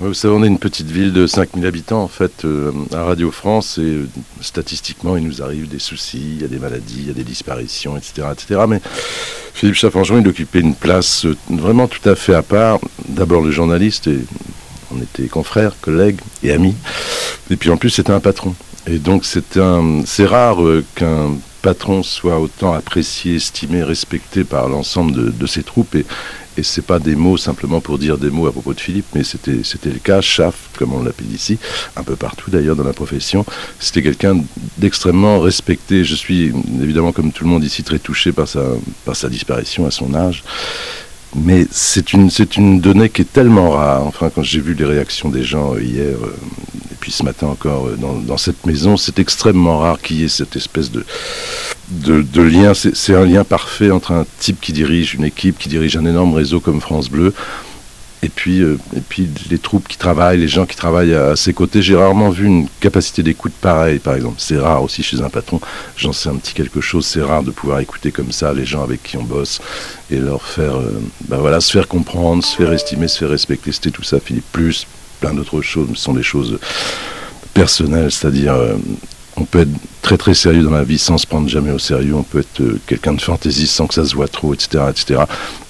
Vous savez, on est une petite ville de 5000 habitants en fait euh, à Radio France et euh, statistiquement il nous arrive des soucis, il y a des maladies, il y a des disparitions, etc. etc. Mais Philippe Chaffangeon, il occupait une place euh, vraiment tout à fait à part. D'abord le journaliste et on était confrères, collègues et amis. Et puis en plus c'était un patron. Et donc c'est rare qu'un soit autant apprécié, estimé, respecté par l'ensemble de, ses troupes. Et, et c'est pas des mots simplement pour dire des mots à propos de Philippe, mais c'était le cas. Chaff, comme on l'appelle ici, un peu partout d'ailleurs dans la profession, c'était quelqu'un d'extrêmement respecté. Je suis évidemment comme tout le monde ici très touché par sa par sa disparition à son âge. Mais c'est une, une donnée qui est tellement rare. Enfin, quand j'ai vu les réactions des gens hier, euh, ce matin encore, euh, dans, cette maison, c'est extrêmement rare qu'il y ait cette espèce de, de, lien. C'est, un lien parfait entre un type qui dirige une équipe, qui dirige un énorme réseau comme France Bleu, et puis, euh, et puis les troupes qui travaillent, les gens qui travaillent à, à ses côtés. J'ai rarement vu une capacité d'écoute pareille, par exemple. C'est rare aussi chez un patron. J'en sais un petit quelque chose. C'est rare de pouvoir écouter comme ça les gens avec qui on bosse et leur faire, euh, ben voilà, se faire comprendre, se faire estimer, se faire respecter. C'était tout ça, Philippe. Plus plein d'autres choses. Ce sont des choses personnelles, c'est-à-dire euh, on peut être très très sérieux dans la vie sans se prendre jamais au sérieux. On peut être euh, quelqu'un de fantaisiste sans que ça se voit trop, etc., etc.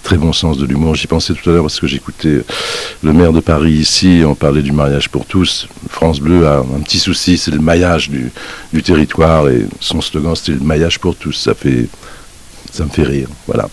Très bon sens de l'humour. J'y pensais tout à l'heure parce que j'écoutais euh, le maire de Paris ici. On parlait du mariage pour tous. France Bleu a un petit souci, c'est le maillage du, du territoire et son slogan c'était le maillage pour tous. Ça fait, ça me fait rire. Voilà.